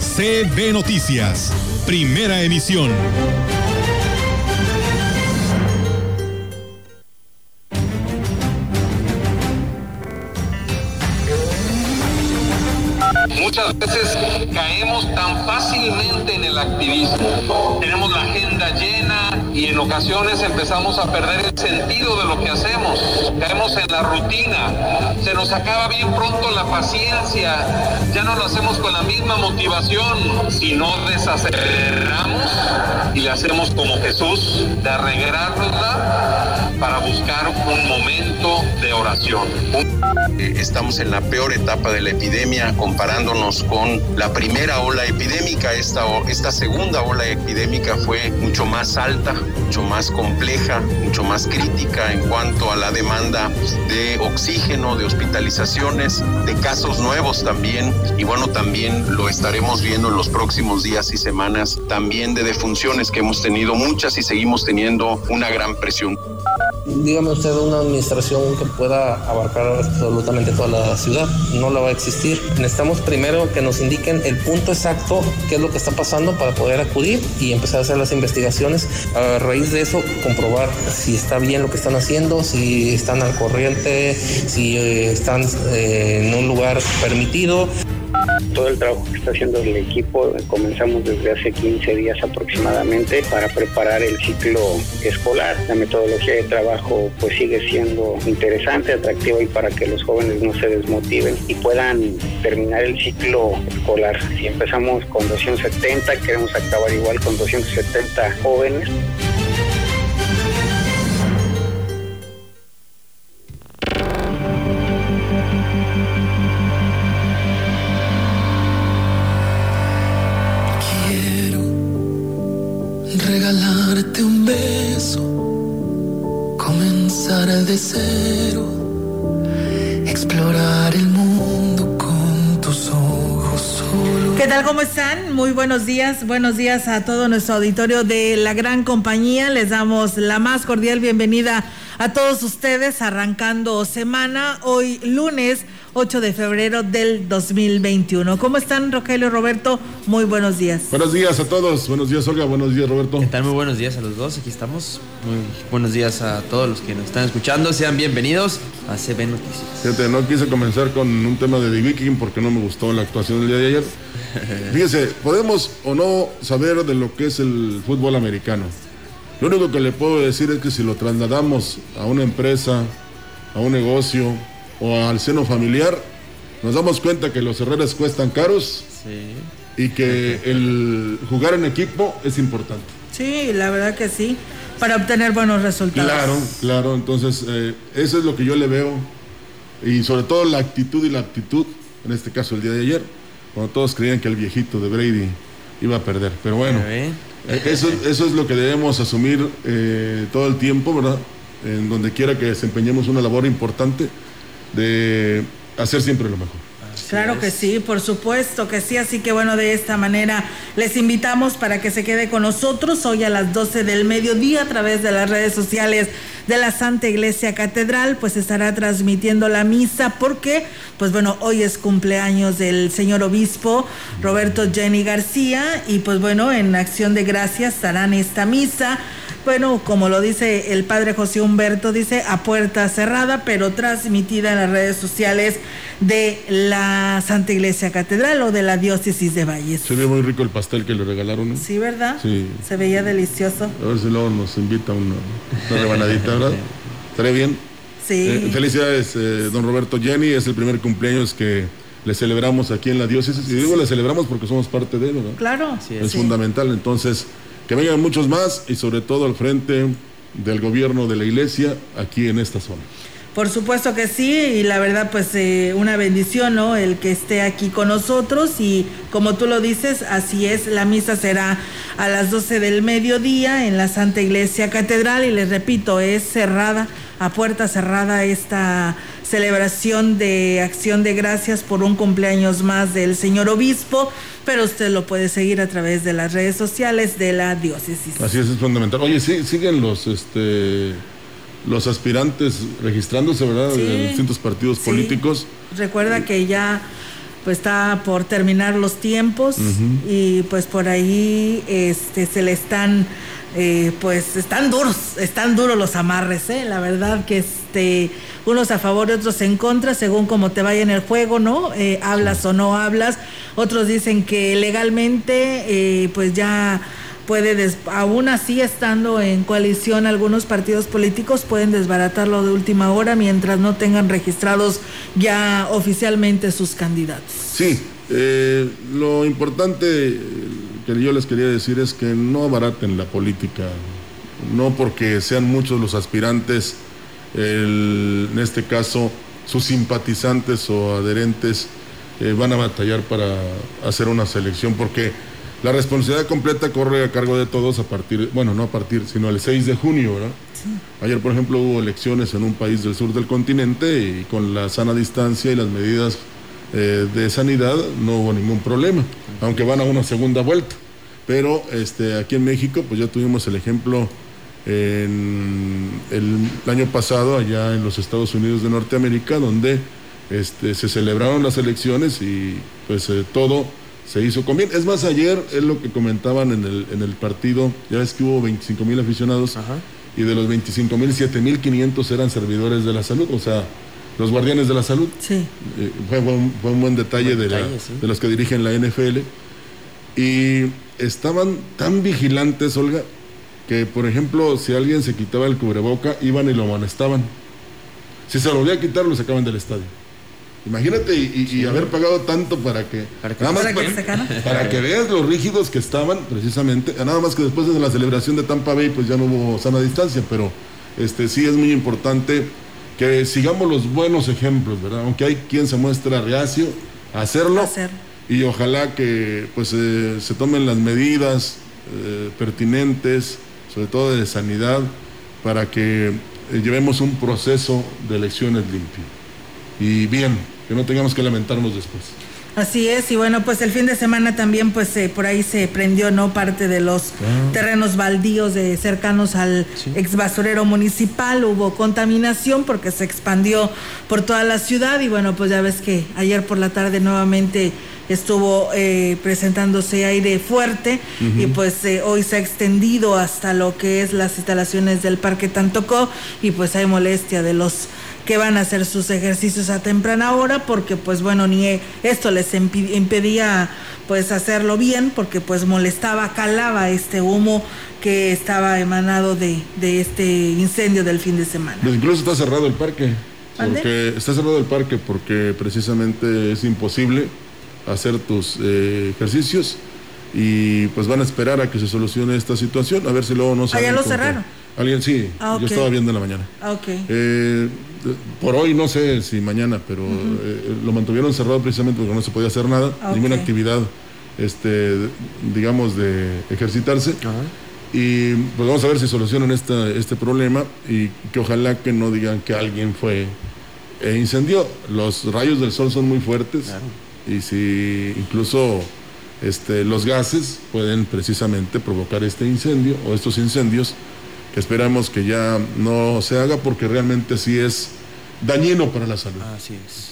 CB Noticias, primera emisión. Muchas veces caemos tan fácilmente en el activismo. Tenemos la agenda llena y en ocasiones empezamos a perder el sentido de lo que hacemos. Caemos en la rutina. Se nos acaba bien pronto la paciencia. Ya no lo hacemos con la misma motivación. Si no desaceleramos y le hacemos como Jesús, de arreglárnosla para buscar un momento de oración. Eh, Estamos en la peor etapa de la epidemia comparándonos con la primera ola epidémica. Esta, esta segunda ola epidémica fue mucho más alta, mucho más compleja, mucho más crítica en cuanto a la demanda de oxígeno, de hospitalizaciones, de casos nuevos también. Y bueno, también lo estaremos viendo en los próximos días y semanas, también de defunciones que hemos tenido muchas y seguimos teniendo una gran presión. Dígame usted una administración que pueda abarcar absolutamente toda la ciudad. No la va a existir. Necesitamos primero que nos indiquen el punto exacto, qué es lo que está pasando para poder acudir y empezar a hacer las investigaciones. A raíz de eso, comprobar si está bien lo que están haciendo, si están al corriente, si eh, están eh, en un lugar permitido. Todo el trabajo que está haciendo el equipo comenzamos desde hace 15 días aproximadamente para preparar el ciclo escolar. La metodología de trabajo pues sigue siendo interesante, atractiva y para que los jóvenes no se desmotiven y puedan terminar el ciclo escolar. Si empezamos con 270, queremos acabar igual con 270 jóvenes. Explorar el ¿Qué tal? ¿Cómo están? Muy buenos días. Buenos días a todo nuestro auditorio de la gran compañía. Les damos la más cordial bienvenida a todos ustedes arrancando semana hoy lunes 8 de febrero del 2021. ¿Cómo están Rogelio Roberto? Muy buenos días. Buenos días a todos, buenos días Olga, buenos días Roberto. ¿Qué tal? Muy buenos días a los dos, aquí estamos. Muy buenos días a todos los que nos están escuchando. Sean bienvenidos a CB Noticias. Fíjate, no quise comenzar con un tema de The Viking porque no me gustó la actuación del día de ayer. Fíjese, podemos o no saber de lo que es el fútbol americano. Lo único que le puedo decir es que si lo trasladamos a una empresa, a un negocio o al seno familiar, nos damos cuenta que los errores cuestan caros Sí. y que el jugar en equipo es importante. Sí, la verdad que sí, para obtener buenos resultados. Claro, claro. Entonces, eh, eso es lo que yo le veo. Y sobre todo la actitud y la actitud, en este caso el día de ayer, cuando todos creían que el viejito de Brady iba a perder. Pero bueno, Ya ve. eh, eso, eso es lo que debemos asumir eh, todo el tiempo, ¿verdad? En donde quiera que desempeñemos una labor importante de hacer siempre lo mejor. Claro que sí, por supuesto que sí, así que bueno, de esta manera les invitamos para que se quede con nosotros hoy a las 12 del mediodía a través de las redes sociales de la Santa Iglesia Catedral, pues estará transmitiendo la misa porque, pues bueno, hoy es cumpleaños del señor obispo Roberto Jenny García y pues bueno, en acción de gracias estarán esta misa. Bueno, como lo dice el padre José Humberto, dice a puerta cerrada, pero transmitida en las redes sociales de la Santa Iglesia Catedral o de la Diócesis de Valles. Se ve muy rico el pastel que le regalaron. ¿no? Sí, ¿verdad? Sí. Se veía delicioso. A ver si luego nos invita una, una rebanadita, ¿verdad? Estaría bien. Sí. Eh, felicidades, eh, don Roberto Jenny. Es el primer cumpleaños que le celebramos aquí en la diócesis. Y digo le celebramos porque somos parte de él, ¿verdad? claro. Es Sí. fundamental. Entonces, que vengan muchos más y sobre todo al frente del gobierno de la iglesia aquí en esta zona. Por supuesto que sí, y la verdad pues eh, una bendición, ¿no? El que esté aquí con nosotros y como tú lo dices, así es, la misa será a las 12 del mediodía en la Santa Iglesia Catedral y les repito, es cerrada, a puerta cerrada esta celebración de acción de gracias por un cumpleaños más del señor obispo, pero usted lo puede seguir a través de las redes sociales de la diócesis. Así es, es fundamental. Oye, sí, siguen los este los aspirantes registrándose, ¿verdad? Sí. De distintos partidos Sí. políticos. Recuerda que ya pues está por terminar los tiempos y pues por ahí este se le están eh, pues están duros, están duros los amarres, ¿eh? la verdad que este unos a favor y otros en contra según como te vaya en el juego, ¿no? Eh, hablas o no hablas. Otros dicen que legalmente eh, pues ya puede, des- aún así estando en coalición algunos partidos políticos pueden desbaratarlo de última hora mientras no tengan registrados ya oficialmente sus candidatos. Sí, eh, lo importante que yo les quería decir es que no abaraten la política, no porque sean muchos los aspirantes, el- en este caso sus simpatizantes o adherentes eh, van a batallar para hacer una selección, porque la responsabilidad completa corre a cargo de todos a partir, bueno, no a partir, sino el 6 de junio, ¿verdad? Ayer, por ejemplo, hubo elecciones en un país del sur del continente y con la sana distancia y las medidas eh, de sanidad no hubo ningún problema, aunque van a una segunda vuelta. Pero este, aquí en México, pues ya tuvimos el ejemplo en el, año pasado allá en los Estados Unidos de Norteamérica, donde este, se celebraron las elecciones y pues eh, todo se hizo con bien. Es más, ayer es lo que comentaban en el, en el partido, ya ves que hubo 25 mil aficionados y de los 25 mil, 7 mil 500 eran servidores de la salud, o sea, los guardianes de la salud. Sí. Eh, fue, fue un, fue un buen detalle, Buen de, la- detalle, sí. de los que dirigen la NFL. Y estaban tan vigilantes, Olga, que por ejemplo, si alguien se quitaba el cubreboca, iban y lo amonestaban. Si se lo volvía a quitar, lo sacaban del estadio. Imagínate y, y- y haber pagado tanto para que, Para que- nada más Para que para, se sacara. para que veas los rígidos que estaban, precisamente. Nada más que después de la celebración de Tampa Bay, pues ya no hubo sana distancia, pero este sí es muy importante que sigamos los buenos ejemplos, ¿verdad? Aunque hay quien se muestra reacio a hacerlo. Y ojalá que pues eh, se tomen las medidas eh, pertinentes, sobre todo de sanidad, para que eh, llevemos un proceso de elecciones limpio. Y bien, que no tengamos que lamentarnos después. Así es, y bueno, pues el fin de semana también, pues eh, por ahí se prendió, ¿no? Parte de los terrenos baldíos de, cercanos al ex basurero municipal, hubo contaminación porque se expandió por toda la ciudad y bueno, pues ya ves que ayer por la tarde nuevamente estuvo eh, presentándose aire fuerte y pues eh, hoy se ha extendido hasta lo que es las instalaciones del Parque Tantocó y pues hay molestia de los que van a hacer sus ejercicios a temprana hora porque pues bueno ni esto les impedía pues hacerlo bien porque pues molestaba calaba este humo que estaba emanado de, de este incendio del fin de semana Pues incluso está cerrado el parque. Porque está cerrado el parque porque precisamente es imposible hacer tus eh, ejercicios y pues van a esperar a que se solucione esta situación, a ver si luego no se Ah, ya hagan lo cerraron. Alguien sí, Ah, yo estaba viendo en la mañana. Ah, Eh, por hoy no sé si mañana, pero eh, lo mantuvieron cerrado precisamente porque no se podía hacer nada, Ah, ninguna actividad, este, digamos, de ejercitarse. Y pues vamos a ver si solucionan esta, este problema y que ojalá que no digan que alguien fue e incendió. Los rayos del sol son muy fuertes y si incluso este, los gases pueden precisamente provocar este incendio o estos incendios que esperamos que ya no se haga porque realmente sí es dañino para la salud. Así es.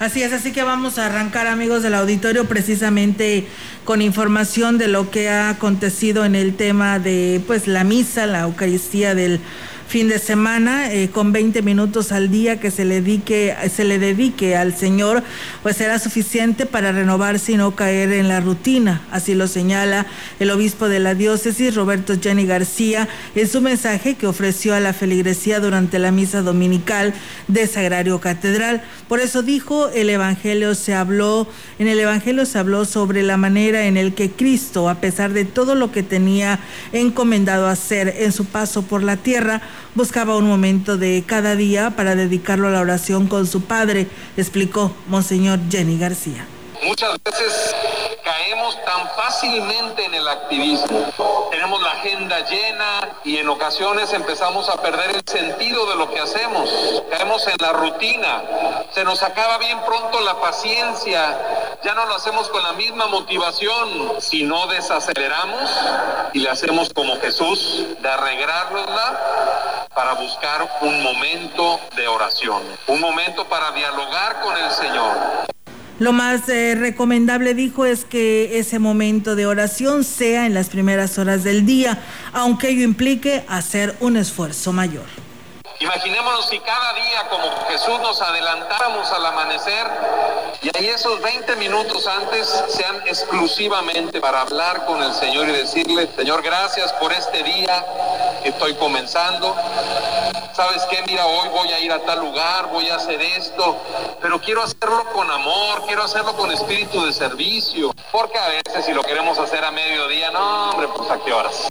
Así es, así que vamos a arrancar amigos del auditorio precisamente con información de lo que ha acontecido en el tema de pues la misa, la Eucaristía del fin de semana, eh, con 20 minutos al día que se le, dedique, se le dedique al Señor, pues será suficiente para renovarse y no caer en la rutina. Así lo señala el obispo de la diócesis, Roberto Jenny García, en su mensaje que ofreció a la feligresía durante la misa dominical de Sagrario Catedral. Por eso dijo, el Evangelio se habló, en el Evangelio se habló sobre la manera en el que Cristo, a pesar de todo lo que tenía encomendado hacer en su paso por la tierra, buscaba un momento de cada día para dedicarlo a la oración con su padre, explicó Monseñor Jenny García. Muchas veces caemos tan fácilmente en el activismo. Tenemos la agenda llena y en ocasiones empezamos a perder el sentido de lo que hacemos. Caemos en la rutina. Se nos acaba bien pronto la paciencia. Ya no lo hacemos con la misma motivación. Si no desaceleramos y le hacemos como Jesús, de arreglárnosla para buscar un momento de oración. Un momento para dialogar con el Señor. Lo más eh, recomendable, dijo, es que ese momento de oración sea en las primeras horas del día, aunque ello implique hacer un esfuerzo mayor. Imaginémonos si cada día como Jesús nos adelantáramos al amanecer y ahí esos 20 minutos antes sean exclusivamente para hablar con el Señor y decirle, Señor, gracias por este día que estoy comenzando. ¿Sabes qué? Mira, hoy voy a ir a tal lugar, voy a hacer esto, pero quiero hacerlo con amor, quiero hacerlo con espíritu de servicio, porque a veces si lo queremos hacer a mediodía, no, hombre, pues a qué horas.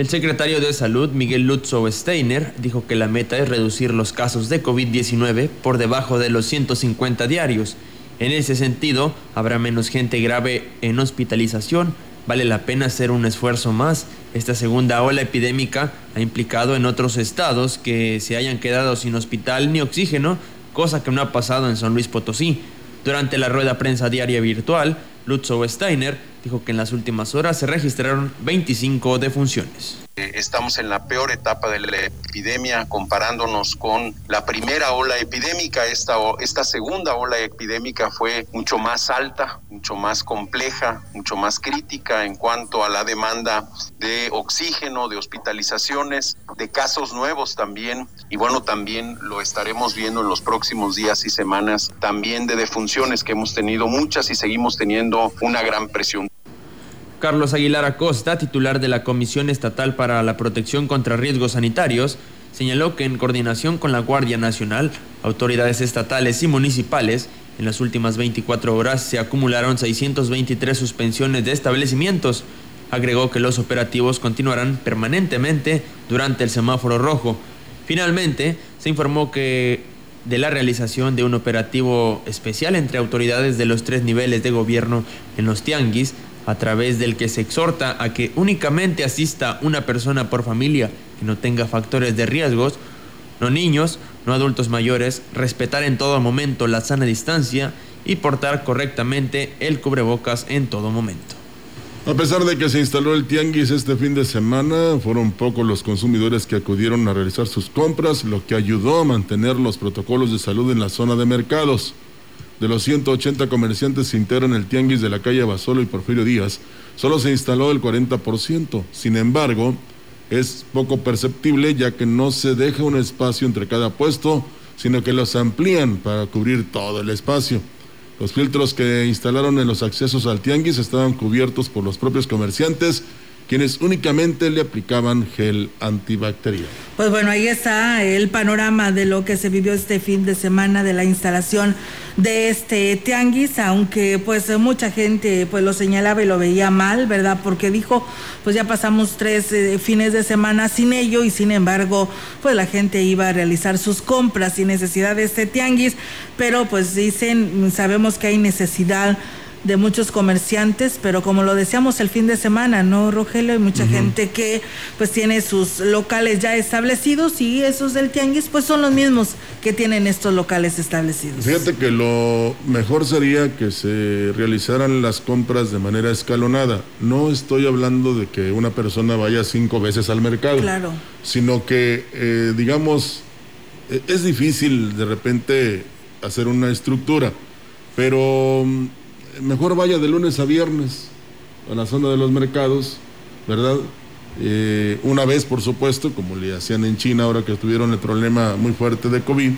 El secretario de Salud, Miguel Lutzow Steiner, dijo que la meta es reducir los casos de COVID-19 por debajo de los 150 diarios. En ese sentido, habrá menos gente grave en hospitalización. Vale la pena hacer un esfuerzo más. Esta segunda ola epidémica ha implicado en otros estados que se hayan quedado sin hospital ni oxígeno, cosa que no ha pasado en San Luis Potosí. Durante la rueda prensa diaria virtual, Lutzow Steiner dijo que en las últimas horas se registraron 25 defunciones. Estamos en la peor etapa de la epidemia comparándonos con la primera ola epidémica. Esta, esta segunda ola epidémica fue mucho más alta, mucho más compleja, mucho más crítica en cuanto a la demanda de oxígeno, de hospitalizaciones, de casos nuevos también. Y bueno, también lo estaremos viendo en los próximos días y semanas, también de defunciones que hemos tenido muchas y seguimos teniendo una gran presión. Carlos Aguilar Acosta, titular de la Comisión Estatal para la Protección contra Riesgos Sanitarios, señaló que en coordinación con la Guardia Nacional, autoridades estatales y municipales, en las últimas 24 horas se acumularon 623 suspensiones de establecimientos. Agregó que los operativos continuarán permanentemente durante el semáforo rojo. Finalmente, se informó que de la realización de un operativo especial entre autoridades de los tres niveles de gobierno en los tianguis a través del que se exhorta a que únicamente asista una persona por familia que no tenga factores de riesgos, no niños, no adultos mayores, respetar en todo momento la sana distancia y portar correctamente el cubrebocas en todo momento. A pesar de que se instaló el tianguis este fin de semana, fueron pocos los consumidores que acudieron a realizar sus compras, lo que ayudó a mantener los protocolos de salud en la zona de mercados. De los 180 comerciantes que integran el tianguis de la calle Basolo y Porfirio Díaz, solo se instaló el 40%. Sin embargo, es poco perceptible ya que no se deja un espacio entre cada puesto, sino que los amplían para cubrir todo el espacio. Los filtros que instalaron en los accesos al tianguis estaban cubiertos por los propios comerciantes quienes únicamente le aplicaban gel antibacterial. Pues bueno, ahí está el panorama de lo que se vivió este fin de semana de la instalación de este tianguis, aunque pues mucha gente pues lo señalaba y lo veía mal, ¿verdad? Porque dijo, pues ya pasamos tres eh, fines de semana sin ello y sin embargo, pues la gente iba a realizar sus compras sin necesidad de este tianguis, pero pues dicen, sabemos que hay necesidad de muchos comerciantes, pero como lo decíamos el fin de semana, ¿no, Rogelio? Hay mucha gente que pues tiene sus locales ya establecidos y esos del tianguis pues son los mismos que tienen estos locales establecidos. Fíjate que lo mejor sería que se realizaran las compras de manera escalonada. No estoy hablando de que una persona vaya cinco veces al mercado, claro. sino que, eh, digamos, e, es difícil de repente hacer una estructura, pero mejor vaya de lunes a viernes a la zona de los mercados, ¿verdad? Eh, una vez, por supuesto, como le hacían en China ahora que tuvieron el problema muy fuerte de COVID,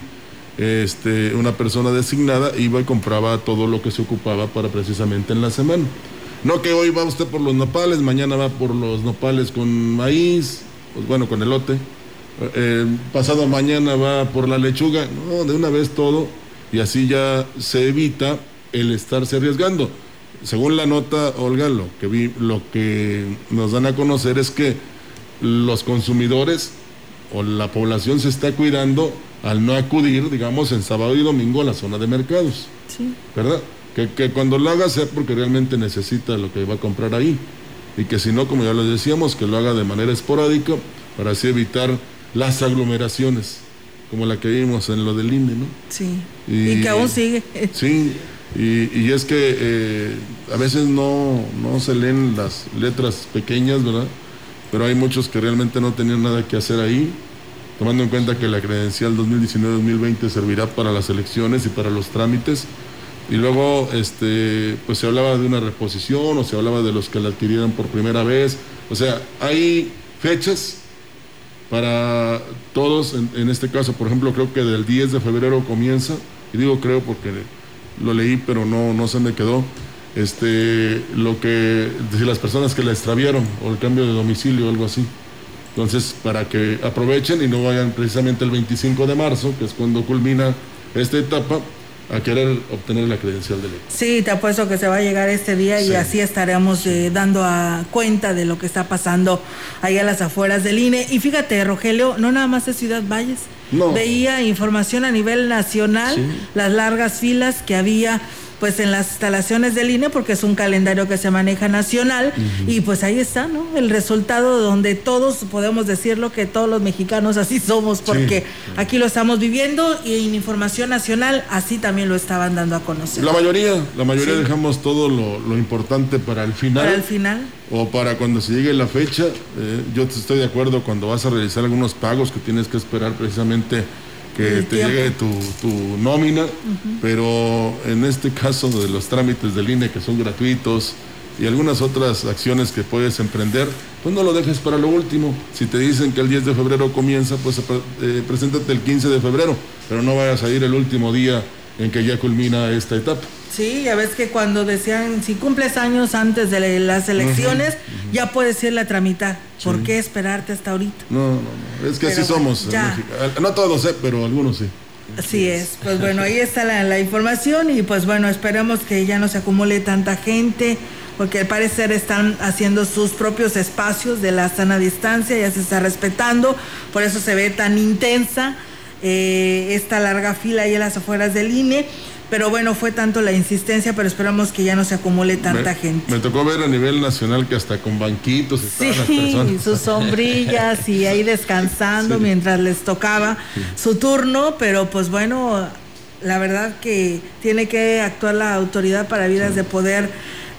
este, una persona designada iba y compraba todo lo que se ocupaba para precisamente en la semana. No que hoy va usted por los nopales, mañana va por los nopales con maíz, pues bueno, con elote. Eh, pasado mañana va por la lechuga, no, de una vez todo, y así ya se evita el estarse arriesgando. Según la nota, Olga, lo que, vi, lo que nos dan a conocer es que los consumidores o la población se está cuidando al no acudir, digamos, en sábado y domingo a la zona de mercados. Sí. ¿Verdad? Que, que cuando lo haga sea porque realmente necesita lo que va a comprar ahí. Y que si no, como ya les decíamos, que lo haga de manera esporádica para así evitar las aglomeraciones, como la que vimos en lo del INE, ¿no? Sí. Y, que aún sigue. Sí, y, y es que eh, a veces no, no se leen las letras pequeñas, ¿verdad? Pero hay muchos que realmente no tenían nada que hacer ahí, tomando en cuenta que la credencial 2019-2020 servirá para las elecciones y para los trámites. Y luego este, pues se hablaba de una reposición o se hablaba de los que la adquirieran por primera vez. O sea, hay fechas para todos, en, en este caso, por ejemplo, creo que del 10 de febrero comienza, y digo creo porque lo leí, pero no, no se me quedó. Este, lo que, decir, las personas que la extraviaron o el cambio de domicilio o algo así. Entonces, para que aprovechen y no vayan precisamente el 25 de marzo, que es cuando culmina esta etapa, a querer obtener la credencial de ley. Sí, te apuesto que se va a llegar este día y Sí. así estaremos eh, dando a cuenta de lo que está pasando ahí a las afueras del INE. Y fíjate, Rogelio, no nada más es Ciudad Valles. No. Veía información a nivel nacional, Sí. las largas filas que había pues en las instalaciones del INE porque es un calendario que se maneja nacional y pues ahí está, ¿no? El resultado donde todos podemos decirlo que todos los mexicanos así somos porque aquí lo estamos viviendo y en información nacional así también lo estaban dando a conocer. La mayoría, la mayoría Sí. dejamos todo lo, lo importante para el final. Para el final. O para cuando se llegue la fecha, eh, yo te estoy de acuerdo cuando vas a realizar algunos pagos que tienes que esperar precisamente que te llegue tu, tu nómina, pero en este caso de los trámites del INE que son gratuitos y algunas otras acciones que puedes emprender, pues no lo dejes para lo último. Si te dicen que el 10 de febrero comienza, pues eh, preséntate el 15 de febrero, pero no vayas a ir el último día en que ya culmina esta etapa. Sí, ya ves que cuando decían si cumples años antes de las elecciones, ya puedes irla a tramitar. ¿Por qué esperarte hasta ahorita? No, no, no. Es que Pero así bueno, somos. ya. México. No todos, eh, pero algunos sí. Así es, pues bueno, ahí está la, la información y pues bueno, esperemos que ya no se acumule tanta gente, porque al parecer están haciendo sus propios espacios de la sana distancia, ya se está respetando, por eso se ve tan intensa eh, esta larga fila ahí en las afueras del INE, pero bueno, fue tanto la insistencia, pero esperamos que ya no se acumule tanta me, gente. Me tocó ver a nivel nacional que hasta con banquitos estaban las Sí, personas. sus sombrillas y ahí descansando Sí. mientras les tocaba su turno, pero pues bueno, la verdad que tiene que actuar la autoridad para vidas de poder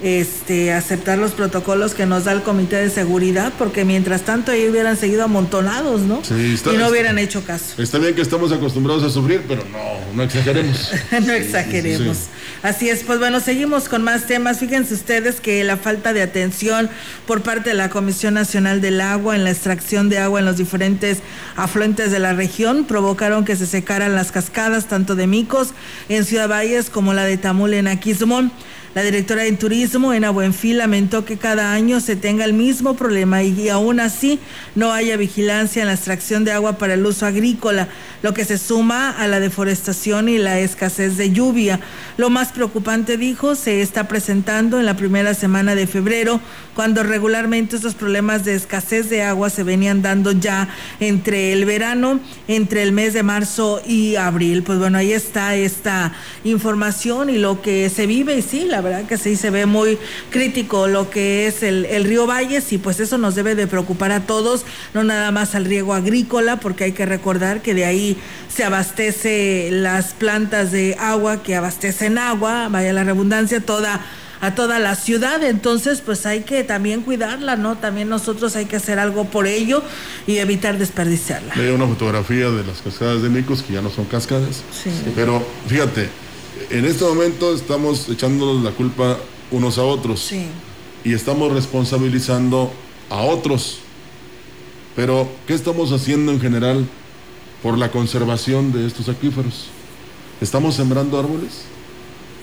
este aceptar los protocolos que nos da el Comité de Seguridad, porque mientras tanto ahí hubieran seguido amontonados, ¿no? Sí, está- y no está- hubieran hecho caso. Está bien que estamos acostumbrados a sufrir, pero no, no exageremos. no exageremos. sí. Así es, pues bueno, seguimos con más temas. Fíjense ustedes que la falta de atención por parte de la Comisión Nacional del Agua en la extracción de agua en los diferentes afluentes de la región provocaron que se secaran las cascadas tanto de Micos en Ciudad Valles como la de Tamul en Aquismón. La directora de Turismo, Ena Buenfil, lamentó que cada año se tenga el mismo problema y aún así no haya vigilancia en la extracción de agua para el uso agrícola, lo que se suma a la deforestación y la escasez de lluvia. Lo más preocupante, dijo, se está presentando en la primera semana de febrero, cuando regularmente estos problemas de escasez de agua se venían dando ya entre el verano, entre el mes de marzo y abril. Pues bueno, ahí está esta información y lo que se vive y sí, la verdad que sí se ve muy crítico lo que es el, el río Valles y pues eso nos debe de preocupar a todos, no nada más al riego agrícola, porque hay que recordar que de ahí se abastece las plantas de agua que abastecen agua, vaya la redundancia, toda a toda la ciudad, entonces pues hay que también cuidarla, ¿no? También nosotros hay que hacer algo por ello y evitar desperdiciarla. Veía una fotografía de las cascadas de Micos, que ya no son cascadas. Sí. Pero fíjate, en este momento estamos echándonos la culpa unos a otros. Sí. y estamos responsabilizando a otros. Pero, ¿qué estamos haciendo en general por la conservación de estos acuíferos? ¿Estamos sembrando árboles?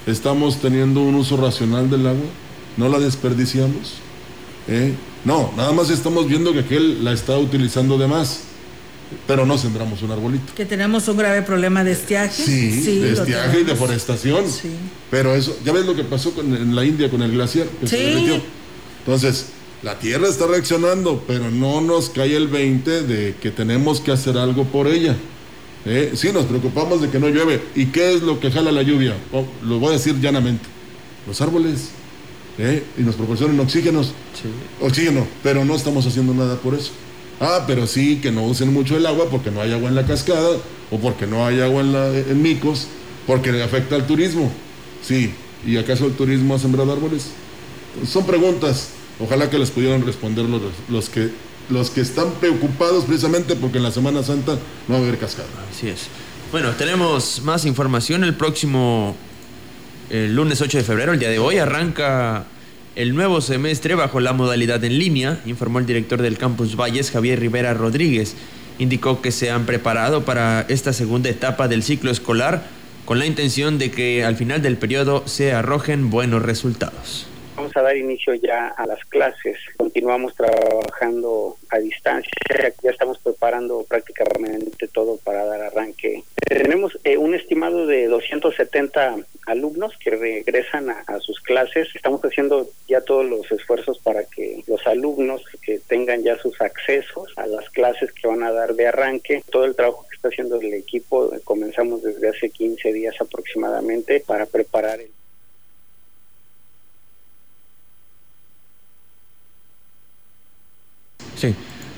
¿Estamos teniendo un uso racional del agua? ¿No la desperdiciamos? ¿Eh? No, nada más estamos viendo que aquel la está utilizando de más, pero no sembramos un arbolito. Que tenemos un grave problema de estiaje. Sí, de lo estiaje y deforestación. Sí. Pero eso, ya ves lo que pasó con, en la India con el glaciar que se Sí. derritió. Entonces, La Tierra está reaccionando, pero no nos cae el 20 de que tenemos que hacer algo por ella. ¿Eh? Sí, nos preocupamos de que no llueve. ¿Y qué es lo que jala la lluvia? Oh, lo voy a decir llanamente. Los árboles. ¿Eh? Y nos proporcionan oxígenos. Oxígeno, pero no estamos haciendo nada por eso. Ah, pero sí que no usen mucho el agua porque no hay agua en la cascada o porque no hay agua en, la, en Micos, porque le afecta al turismo. Sí, ¿y acaso el turismo ha sembrado árboles? Son preguntas. Ojalá que les pudieran responder los, los que los que están preocupados precisamente porque en la Semana Santa no va a haber cascada. Así es. Bueno, tenemos más información. El próximo el lunes 8 de febrero, el día de hoy, arranca el nuevo semestre bajo la modalidad en línea, informó el director del Campus Valles, Javier Rivera Rodríguez. Indicó que se han preparado para esta segunda etapa del ciclo escolar con la intención de que al final del periodo se arrojen buenos resultados. Vamos a dar inicio ya a las clases. Continuamos trabajando a distancia. Ya estamos preparando prácticamente todo para dar arranque. Tenemos eh, un estimado de 270 alumnos que regresan a, sus clases. Estamos haciendo ya todos los esfuerzos para que los alumnos que tengan ya sus accesos a las clases que van a dar de arranque. Todo el trabajo que está haciendo el equipo comenzamos desde hace 15 días aproximadamente para preparar el Sí.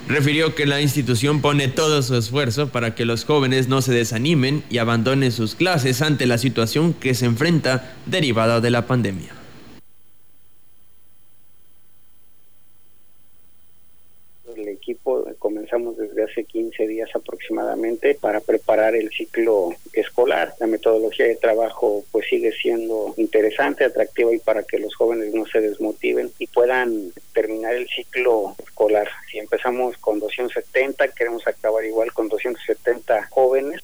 Refirió que la institución pone todo su esfuerzo para que los jóvenes no se desanimen y abandonen sus clases ante la situación que se enfrenta derivada de la pandemia. equipo comenzamos desde hace 15 días aproximadamente para preparar el ciclo escolar. La metodología de trabajo pues sigue siendo interesante, atractiva y para que los jóvenes no se desmotiven y puedan terminar el ciclo escolar. Si empezamos con 270, queremos acabar igual con 270 jóvenes.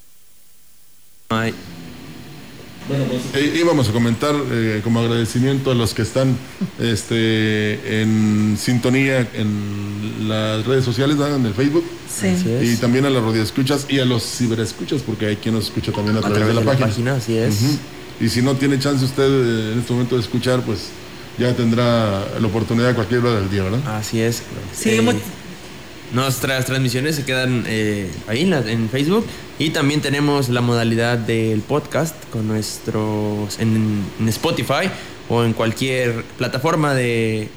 Bueno, pues eh, íbamos a comentar eh, como agradecimiento a los que están este, en sintonía en las redes sociales, en el Facebook. Sí. Y también a las radioescuchas y a los ciberescuchas, porque hay quien nos escucha también a, través, de la, página. Así es. Y si no tiene chance usted eh, en este momento de escuchar, pues ya tendrá la oportunidad a cualquier hora del día, ¿verdad? Así es. Sí, Nuestras transmisiones se quedan eh, ahí en, Facebook. Y también tenemos la modalidad del podcast con nuestros en, Spotify o en cualquier plataforma de,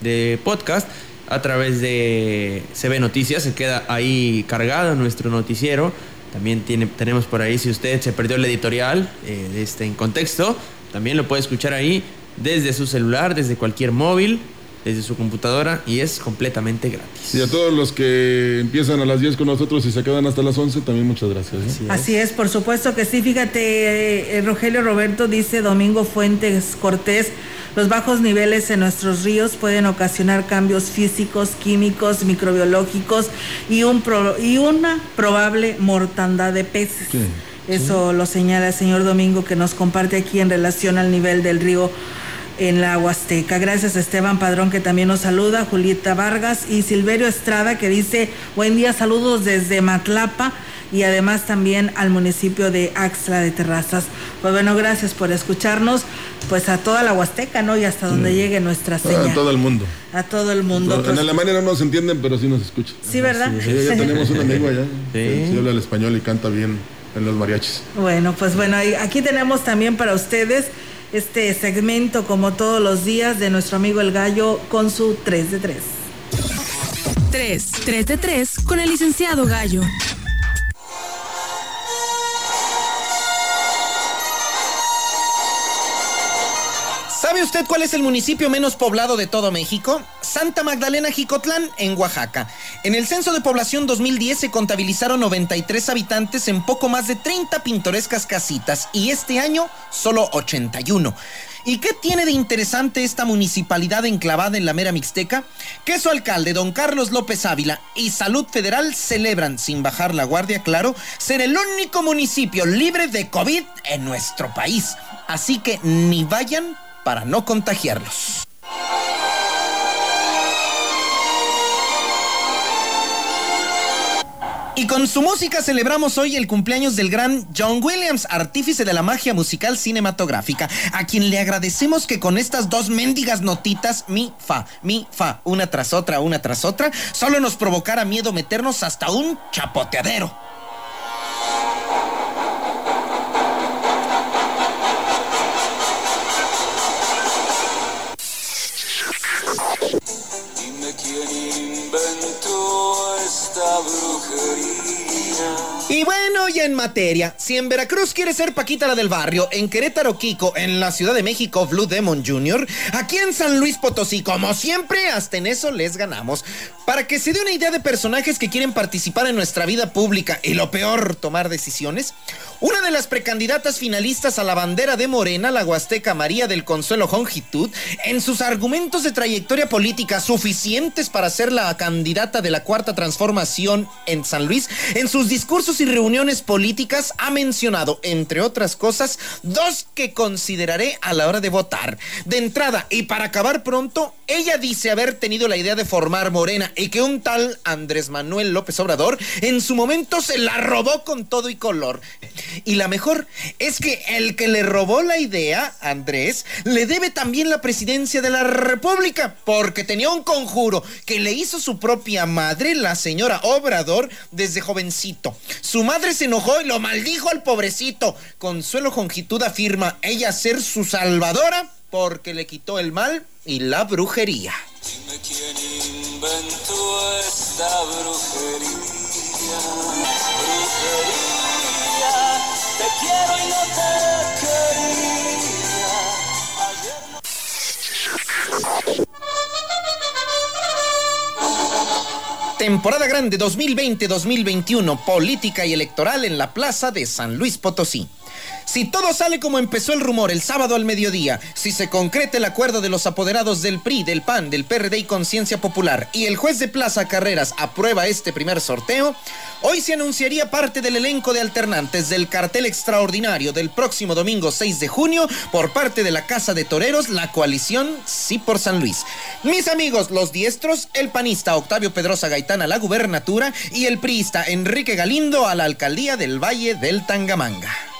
de, podcast a través de CB Noticias. Se queda ahí cargado nuestro noticiero. También tiene, tenemos por ahí si usted se perdió el editorial eh, de este en contexto también lo puede escuchar ahí desde su celular, desde cualquier móvil desde su computadora y es completamente gratis. Y a todos los que empiezan a las 10 con nosotros y se quedan hasta las 11, también muchas gracias. Así, es. por supuesto que sí. Fíjate, eh, Rogelio Roberto dice Domingo Fuentes Cortés. Los bajos niveles en nuestros ríos pueden ocasionar cambios físicos, químicos, microbiológicos y, un y una probable mortandad de peces. Eso lo señala el señor Domingo que nos comparte aquí en relación al nivel del río en la Huasteca. Gracias a Esteban Padrón que también nos saluda, Julieta Vargas y Silverio Estrada que dice buen día, saludos desde Matlapa y además también al municipio de Axla de Terrazas. Pues bueno, gracias por escucharnos, pues a toda la Huasteca, ¿no? Y hasta donde llegue nuestra señal. A todo el mundo. A todo el mundo. en pues. Alemania no nos entienden, pero sí nos escuchan. Sí, ¿verdad? Sí, ya tenemos un amigo allá. Sí. sí habla el español y canta bien en los mariachis. Bueno, pues bueno, aquí tenemos también para ustedes este segmento como todos los días de nuestro amigo el gallo con su 3 de 3. 3, 3 de 3 con el licenciado Gallo. ¿Sabe usted cuál es el municipio menos poblado de todo México? Santa Magdalena Jicotlán, en Oaxaca. En el censo de población 2010 se contabilizaron 93 habitantes en poco más de 30 pintorescas casitas y este año solo 81. ¿Y qué tiene de interesante esta municipalidad enclavada en la mera Mixteca? Que su alcalde, don Carlos López Ávila, y Salud Federal celebran, sin bajar la guardia, claro, ser el único municipio libre de COVID en nuestro país. Así que ni vayan para no contagiarlos. Y con su música celebramos hoy el cumpleaños del gran John Williams, artífice de la magia musical cinematográfica, a quien le agradecemos que con estas dos mendigas notitas, mi, fa, mi, fa, una tras otra, una tras otra, solo nos provocara miedo meternos hasta un chapoteadero. Y bueno, ya en materia, si en Veracruz quiere ser Paquita la del barrio, en Querétaro Kiko, en la Ciudad de México Blue Demon Jr., aquí en San Luis Potosí, como siempre, hasta en eso les ganamos. Para que se dé una idea de personajes que quieren participar en nuestra vida pública y lo peor, tomar decisiones, una de las precandidatas finalistas a la bandera de Morena, la huasteca María del Consuelo Jongitud, en sus argumentos de trayectoria política suficientes para ser la candidata de la cuarta transformación en San Luis, en sus discursos y reuniones políticas ha mencionado, entre otras cosas, dos que consideraré a la hora de votar. De entrada, y para acabar pronto, ella dice haber tenido la idea de formar Morena y que un tal Andrés Manuel López Obrador en su momento se la robó con todo y color. Y la mejor es que el que le robó la idea, Andrés, le debe también la presidencia de la República, porque tenía un conjuro que le hizo su propia madre, la señora Obrador, desde jovencito. Su madre se enojó y lo maldijo al pobrecito. Consuelo Jongitud afirma ella ser su salvadora porque le quitó el mal y la brujería. Dime quién inventó esta brujería. Brujería, te quiero y no te. Temporada Grande 2020-2021, política y electoral en la Plaza de San Luis Potosí. Si todo sale como empezó el rumor el sábado al mediodía, si se concreta el acuerdo de los apoderados del PRI, del PAN, del PRD y Conciencia Popular y el juez de Plaza Carreras aprueba este primer sorteo, hoy se anunciaría parte del elenco de alternantes del cartel extraordinario del próximo domingo 6 de junio por parte de la Casa de Toreros, la coalición Sí por San Luis. Mis amigos, los diestros, el panista Octavio Pedrosa Gaitán a la gubernatura y el priista Enrique Galindo a la alcaldía del Valle del Tangamanga.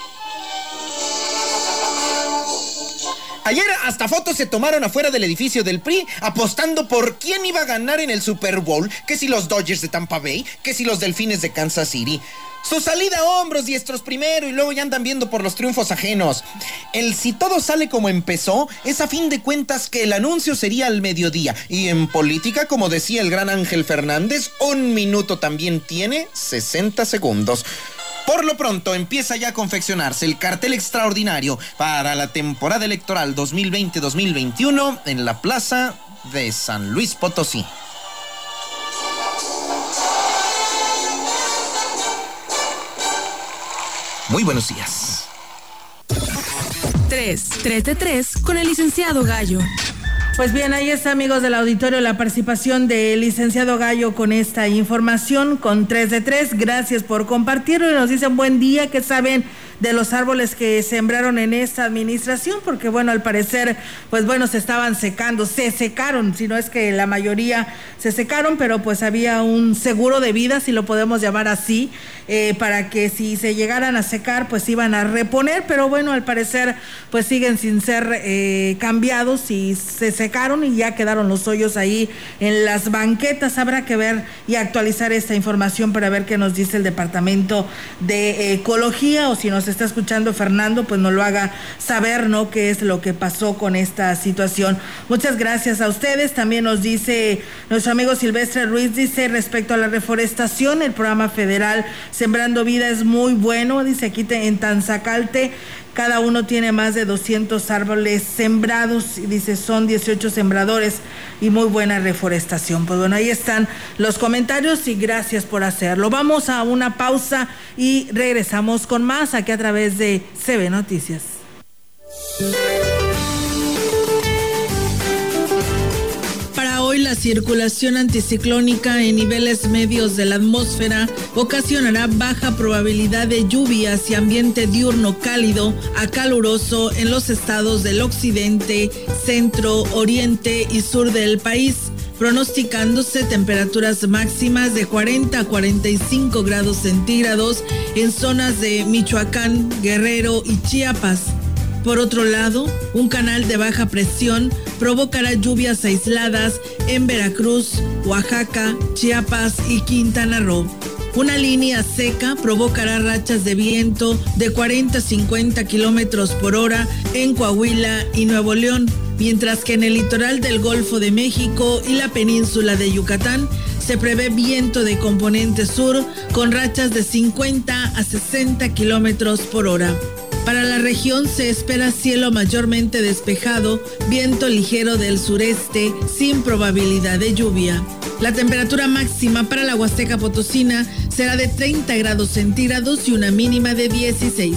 Ayer hasta fotos se tomaron afuera del edificio del PRI apostando por quién iba a ganar en el Super Bowl, que si los Dodgers de Tampa Bay, que si los Delfines de Kansas City. Su salida a hombros diestros primero y luego ya andan viendo por los triunfos ajenos. El si todo sale como empezó es a fin de cuentas que el anuncio sería al mediodía. Y en política, como decía el gran Ángel Fernández, un minuto también tiene 60 segundos. Por lo pronto empieza ya a confeccionarse el cartel extraordinario para la temporada electoral 2020-2021 en la plaza de San Luis Potosí. Muy buenos días. 3, 3 de 3 con el licenciado Gallo. Pues bien, ahí está, amigos del auditorio, la participación del licenciado Gallo con esta información, con 3 de 3. Gracias por compartirlo y nos dicen buen día, que saben de los árboles que sembraron en esta administración, porque bueno, al parecer, pues bueno, se estaban secando, se secaron, si no es que la mayoría se secaron, pero pues había un seguro de vida, si lo podemos llamar así, eh, para que si se llegaran a secar, pues iban a reponer, pero bueno, al parecer, pues siguen sin ser eh, cambiados y se secaron y ya quedaron los hoyos ahí en las banquetas. Habrá que ver y actualizar esta información para ver qué nos dice el Departamento de Ecología o si nos está escuchando Fernando, pues nos lo haga saber, ¿no? ¿Qué es lo que pasó con esta situación? Muchas gracias a ustedes. También nos dice nuestro amigo Silvestre Ruiz, dice respecto a la reforestación, el programa federal Sembrando Vida es muy bueno, dice aquí en Tanzacalte. Cada uno tiene más de 200 árboles sembrados y dice son 18 sembradores y muy buena reforestación. Pues bueno, ahí están los comentarios y gracias por hacerlo. Vamos a una pausa y regresamos con más aquí a través de CB Noticias. La circulación anticiclónica en niveles medios de la atmósfera ocasionará baja probabilidad de lluvias y ambiente diurno cálido a caluroso en los estados del occidente, centro, oriente y sur del país pronosticándose temperaturas máximas de 40 a 45 grados centígrados en zonas de Michoacán, Guerrero y Chiapas. Por otro lado, un canal de baja presión provocará lluvias aisladas en Veracruz, Oaxaca, Chiapas y Quintana Roo. Una línea seca provocará rachas de viento de 40 a 50 kilómetros por hora en Coahuila y Nuevo León, mientras que en el litoral del Golfo de México y la península de Yucatán se prevé viento de componente sur con rachas de 50 a 60 kilómetros por hora. Para la región se espera cielo mayormente despejado, viento ligero del sureste, sin probabilidad de lluvia. La temperatura máxima para la Huasteca Potosina será de 30 grados centígrados y una mínima de 16.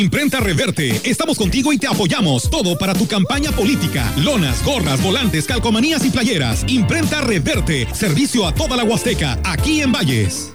Imprenta Reverte, estamos contigo y te apoyamos. Todo para tu campaña política. Lonas, gorras, volantes, calcomanías y playeras. Imprenta Reverte, servicio a toda la Huasteca, aquí en Valles.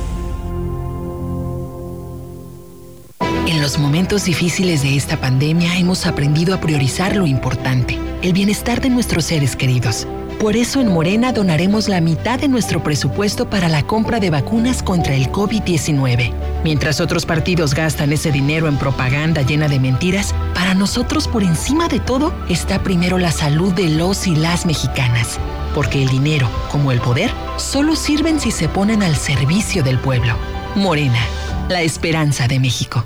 En los momentos difíciles de esta pandemia hemos aprendido a priorizar lo importante, el bienestar de nuestros seres queridos. Por eso en Morena donaremos la mitad de nuestro presupuesto para la compra de vacunas contra el COVID-19. Mientras otros partidos gastan ese dinero en propaganda llena de mentiras, para nosotros por encima de todo está primero la salud de los y las mexicanas. Porque el dinero, como el poder, solo sirven si se ponen al servicio del pueblo. Morena, la esperanza de México.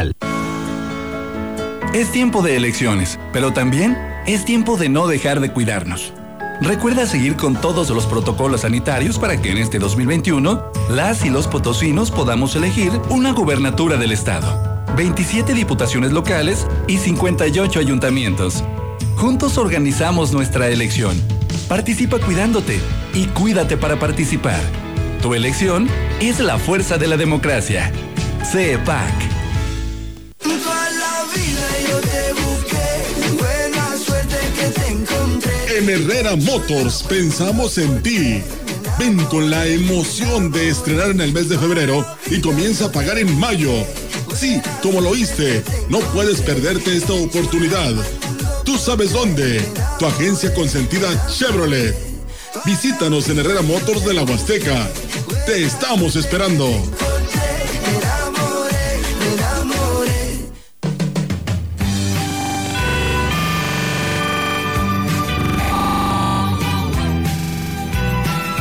Es tiempo de elecciones, pero también es tiempo de no dejar de cuidarnos. Recuerda seguir con todos los protocolos sanitarios para que en este 2021 las y los potosinos podamos elegir una gubernatura del Estado, 27 diputaciones locales y 58 ayuntamientos. Juntos organizamos nuestra elección. Participa cuidándote y cuídate para participar. Tu elección es la fuerza de la democracia. CEPAC. En Herrera Motors pensamos en ti. Ven con la emoción de estrenar en el mes de febrero y comienza a pagar en mayo. Sí, como lo oíste, no puedes perderte esta oportunidad. Tú sabes dónde. Tu agencia consentida Chevrolet. Visítanos en Herrera Motors de la Huasteca. Te estamos esperando.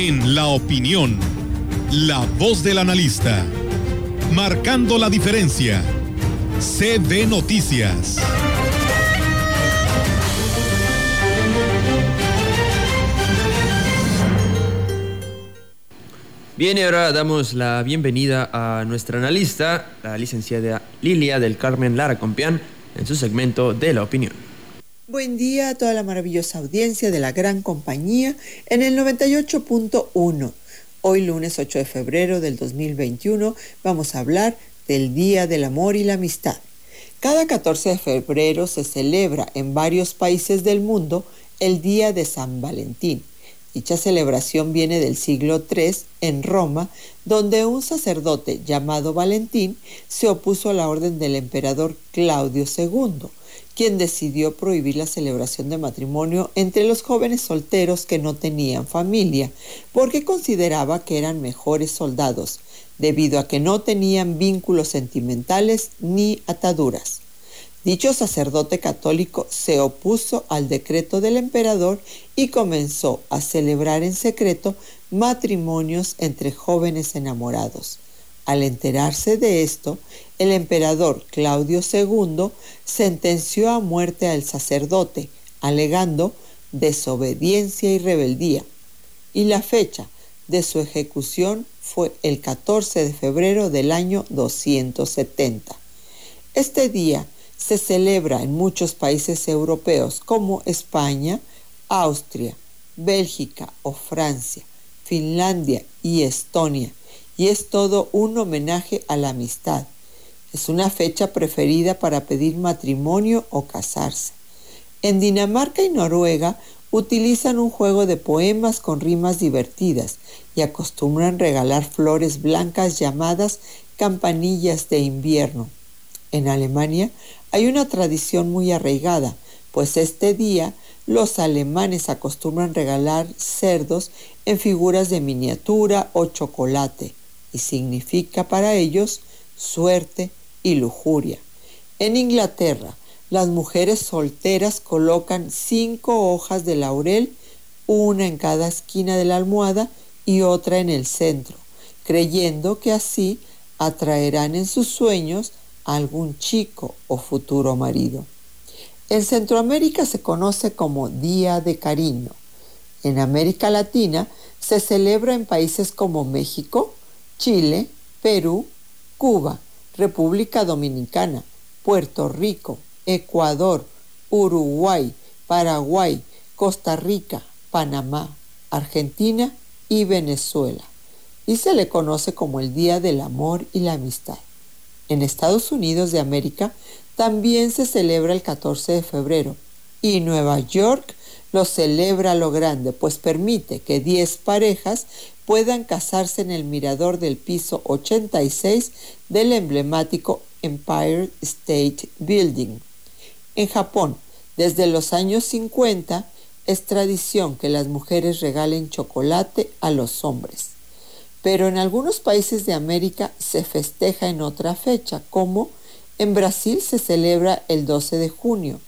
En la opinión, la voz del analista, marcando la diferencia. CB Noticias. Bien, y ahora damos la bienvenida a nuestra analista, la licenciada Lilia del Carmen Lara Compián, en su segmento de la opinión. Buen día a toda la maravillosa audiencia de la gran compañía en el 98.1. Hoy lunes 8 de febrero del 2021 vamos a hablar del Día del Amor y la Amistad. Cada 14 de febrero se celebra en varios países del mundo el Día de San Valentín. Dicha celebración viene del siglo III en Roma, donde un sacerdote llamado Valentín se opuso a la orden del emperador Claudio II, quien decidió prohibir la celebración de matrimonio entre los jóvenes solteros que no tenían familia, porque consideraba que eran mejores soldados, debido a que no tenían vínculos sentimentales ni ataduras. Dicho sacerdote católico se opuso al decreto del emperador y comenzó a celebrar en secreto matrimonios entre jóvenes enamorados. Al enterarse de esto, el emperador Claudio II sentenció a muerte al sacerdote, alegando desobediencia y rebeldía. Y la fecha de su ejecución fue el 14 de febrero del año 270. Este día se celebra en muchos países europeos como España, Austria, Bélgica o Francia, Finlandia y Estonia, y es todo un homenaje a la amistad. Es una fecha preferida para pedir matrimonio o casarse. En Dinamarca y Noruega utilizan un juego de poemas con rimas divertidas y acostumbran regalar flores blancas llamadas campanillas de invierno. En Alemania hay una tradición muy arraigada, pues este día los alemanes acostumbran regalar cerdos en figuras de miniatura o chocolate y significa para ellos suerte y lujuria. En Inglaterra, las mujeres solteras colocan cinco hojas de laurel, una en cada esquina de la almohada y otra en el centro, creyendo que así atraerán en sus sueños algún chico o futuro marido. En Centroamérica se conoce como Día de Cariño. En América Latina se celebra en países como México, Chile, Perú, Cuba, República Dominicana, Puerto Rico, Ecuador, Uruguay, Paraguay, Costa Rica, Panamá, Argentina y Venezuela. Y se le conoce como el Día del Amor y la Amistad. En Estados Unidos de América también se celebra el 14 de febrero y Nueva York lo celebra a lo grande, pues permite que 10 parejas puedan casarse en el mirador del piso 86 del emblemático Empire State Building. En Japón, desde los años 50, es tradición que las mujeres regalen chocolate a los hombres. Pero en algunos países de América se festeja en otra fecha, como en Brasil se celebra el 12 de junio,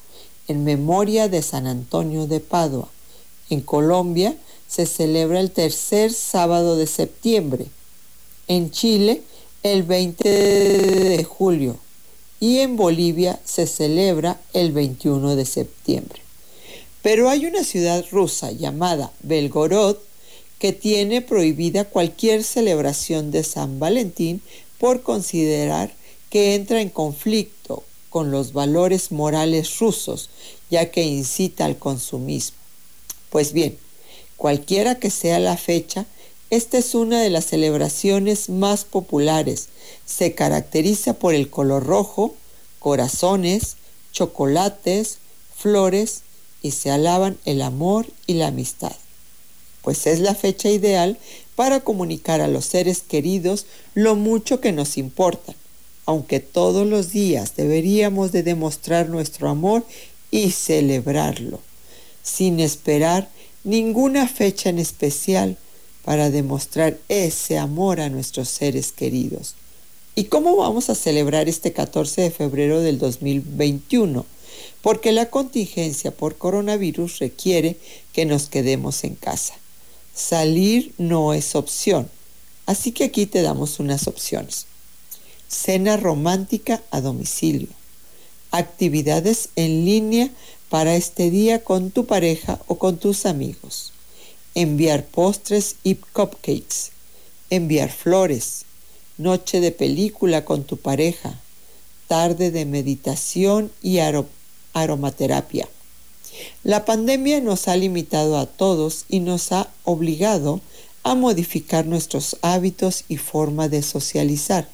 en memoria de San Antonio de Padua. En Colombia se celebra el tercer sábado de septiembre. En Chile, el 20 de julio. Y en Bolivia se celebra el 21 de septiembre. Pero hay una ciudad rusa llamada Belgorod que tiene prohibida cualquier celebración de San Valentín por considerar que entra en conflicto con los valores morales rusos, ya que incita al consumismo. Pues bien, cualquiera que sea la fecha, esta es una de las celebraciones más populares. Se caracteriza por el color rojo, corazones, chocolates, flores y se alaban el amor y la amistad. Pues es la fecha ideal para comunicar a los seres queridos lo mucho que nos importan, aunque todos los días deberíamos de demostrar nuestro amor y celebrarlo, sin esperar ninguna fecha en especial para demostrar ese amor a nuestros seres queridos. ¿Y cómo vamos a celebrar este 14 de febrero del 2021? Porque la contingencia por coronavirus requiere que nos quedemos en casa. Salir no es opción, así que aquí te damos unas opciones. Cena romántica a domicilio. Actividades en línea para este día con tu pareja o con tus amigos enviar postres y cupcakes, enviar flores, noche de película con tu pareja, tarde de meditación y aromaterapia. La pandemia nos ha limitado a todos y nos ha obligado a modificar nuestros hábitos y forma de socializar.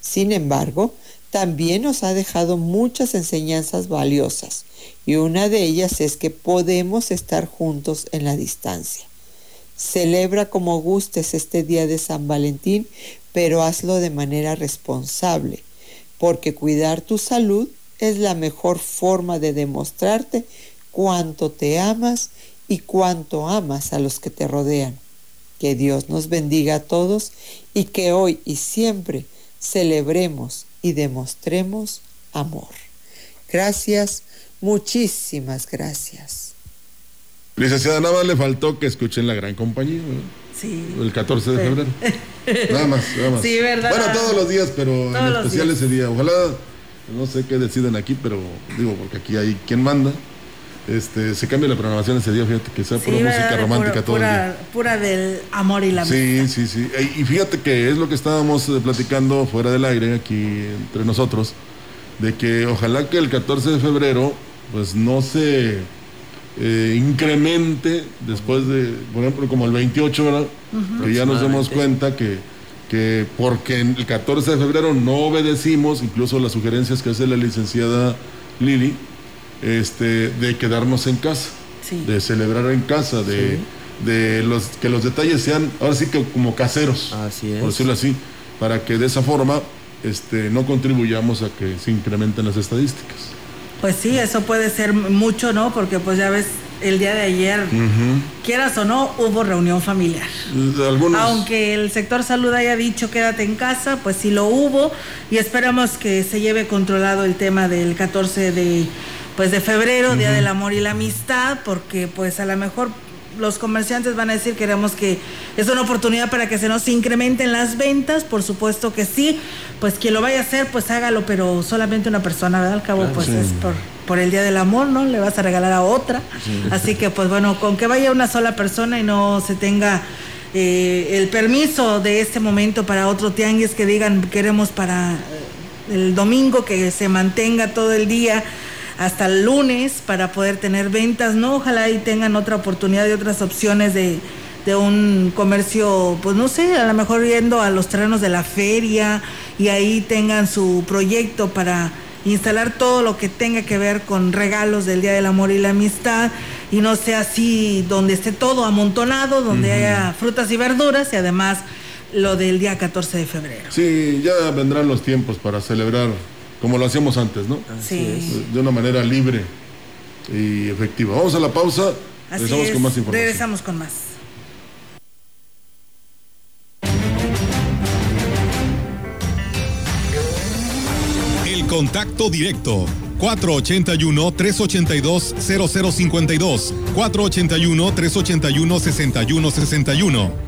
Sin embargo, también nos ha dejado muchas enseñanzas valiosas y una de ellas es que podemos estar juntos en la distancia. Celebra como gustes este día de San Valentín, pero hazlo de manera responsable, porque cuidar tu salud es la mejor forma de demostrarte cuánto te amas y cuánto amas a los que te rodean. Que Dios nos bendiga a todos y que hoy y siempre celebremos y demostremos amor. Gracias, muchísimas gracias. Licenciada, nada más le faltó que escuchen la gran compañía. Sí. El 14 de febrero. nada más, nada más. Sí, verdad. Bueno, todos los días, pero en especial ese día. Ojalá, no sé qué deciden aquí, pero digo, porque aquí hay quien manda. Este, se cambia la programación ese día, fíjate, que sea pura música romántica todo pura, el día. Pura del amor y la Sí, sí, sí. Y fíjate que es lo que estábamos eh, platicando fuera del aire, aquí entre nosotros, de que ojalá que el 14 de febrero, pues no se eh, incremente después de, por ejemplo, como el 28, ¿verdad? Que ya nos damos cuenta que, que porque el 14 de febrero no obedecimos, incluso las sugerencias que hace la licenciada Lili, este, de quedarnos en casa, de celebrar en casa, de, de los, que los detalles sean, ahora sí que como caseros, por decirlo así, para que de esa forma este, no contribuyamos a que se incrementen las estadísticas. Pues sí, eso puede ser mucho, ¿no? Porque pues ya ves, el día de ayer, quieras o no, hubo reunión familiar. Aunque el sector salud haya dicho quédate en casa, pues sí lo hubo y esperamos que se lleve controlado el tema del 14 de, pues de febrero, Día del Amor y la Amistad, porque pues a lo mejor los comerciantes van a decir queremos que es una oportunidad para que se nos incrementen las ventas, por supuesto que sí, pues quien lo vaya a hacer, pues hágalo, pero solamente una persona, ¿verdad? Al cabo, pues es por, por el Día del Amor, ¿no? Le vas a regalar a otra. Así que, pues bueno, con que vaya una sola persona y no se tenga eh, el permiso de este momento para otro tianguis que digan queremos para el domingo que se mantenga todo el día hasta el lunes para poder tener ventas, ¿no? Ojalá y tengan otra oportunidad y otras opciones de, de un comercio, pues no sé, a lo mejor yendo a los terrenos de la feria y ahí tengan su proyecto para instalar todo lo que tenga que ver con regalos del Día del Amor y la Amistad y no sea así donde esté todo amontonado, donde haya frutas y verduras y además lo del día 14 de febrero. Sí, ya vendrán los tiempos para celebrar como lo hacíamos antes, ¿no? Sí. De una manera libre y efectiva. Vamos a la pausa. regresamos con más información. Regresamos con más. El contacto directo 481-382-0052, 481-381-6161.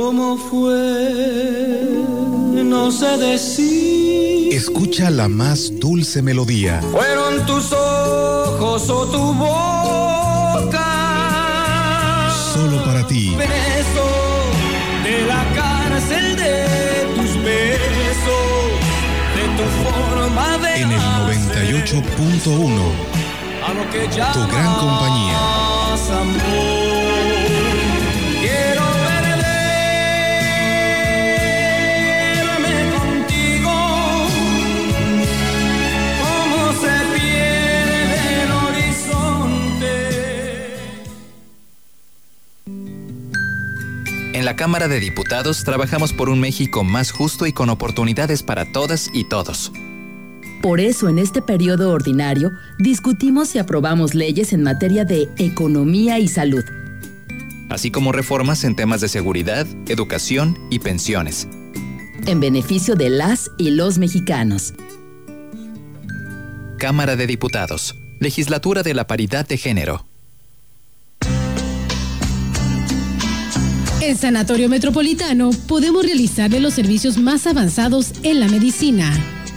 ¿Cómo fue? No sé decir. Escucha la más dulce melodía. Fueron tus ojos o tu boca. Solo para ti. De la cárcel de tus besos, de tu forma de En el 98.1. a lo que ya Tu gran compañía. Quiero la Cámara de Diputados trabajamos por un México más justo y con oportunidades para todas y todos. Por eso, en este periodo ordinario, discutimos y aprobamos leyes en materia de economía y salud, así como reformas en temas de seguridad, educación y pensiones. en beneficio de las y los mexicanos. Cámara de Diputados, Legislatura de la Paridad de Género. En Sanatorio Metropolitano podemos realizarle los servicios más avanzados en la medicina.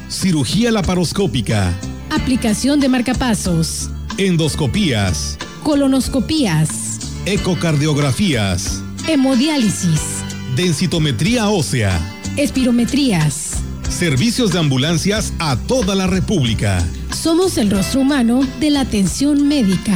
Cirugía laparoscópica. Aplicación de marcapasos, Endoscopías. colonoscopías, Ecocardiografías. hemodiálisis, Densitometría ósea. espirometrías. Servicios de ambulancias a toda la República. Somos el rostro humano de la atención médica.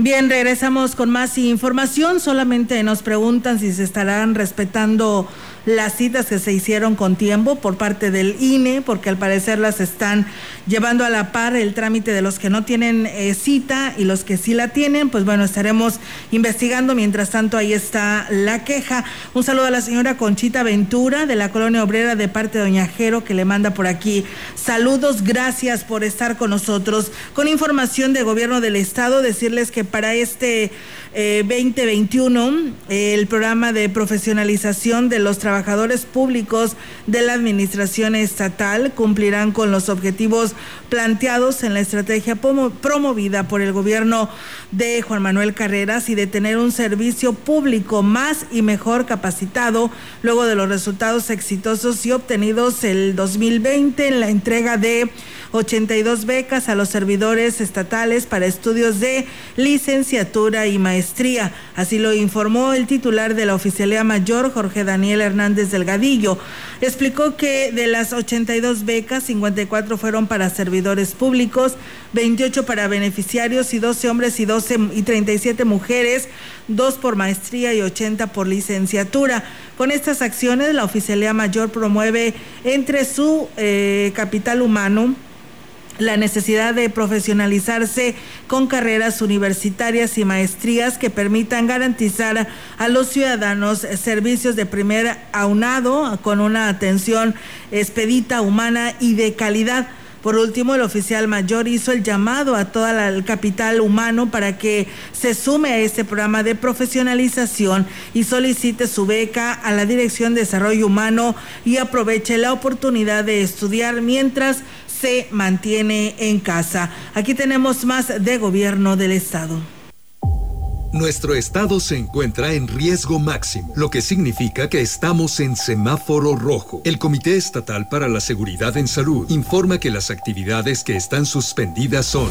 Bien, regresamos con más información. Solamente nos preguntan si se estarán respetando las citas que se hicieron con tiempo por parte del INE, porque al parecer las están llevando a la par el trámite de los que no tienen eh, cita y los que sí la tienen. Pues bueno, estaremos investigando. Mientras tanto, ahí está la queja. Un saludo a la señora Conchita Ventura de la Colonia Obrera de parte de Doña Jero, que le manda por aquí saludos. Gracias por estar con nosotros. Con información de gobierno del Estado, decirles que para este eh, 2021, eh, el programa de profesionalización de los trabajadores públicos de la administración estatal cumplirán con los objetivos planteados en la estrategia promo- promovida por el gobierno de Juan Manuel Carreras y de tener un servicio público más y mejor capacitado luego de los resultados exitosos y obtenidos el 2020 en la entrega de 82 becas a los servidores estatales para estudios de licenciatura y maestría. Así lo informó el titular de la Oficialía Mayor, Jorge Daniel Hernández Delgadillo. Explicó que de las 82 becas, 54 fueron para servidores públicos, 28 para beneficiarios y 12 hombres y 12 y 37 mujeres, dos por maestría y 80 por licenciatura. Con estas acciones, la Oficialía Mayor promueve entre su eh, capital humano la necesidad de profesionalizarse con carreras universitarias y maestrías que permitan garantizar a los ciudadanos servicios de primer aunado con una atención expedita, humana y de calidad. Por último, el oficial mayor hizo el llamado a todo el capital humano para que se sume a este programa de profesionalización y solicite su beca a la Dirección de Desarrollo Humano y aproveche la oportunidad de estudiar mientras se mantiene en casa. Aquí tenemos más de gobierno del Estado. Nuestro estado se encuentra en riesgo máximo, lo que significa que estamos en semáforo rojo. El Comité Estatal para la Seguridad en Salud informa que las actividades que están suspendidas son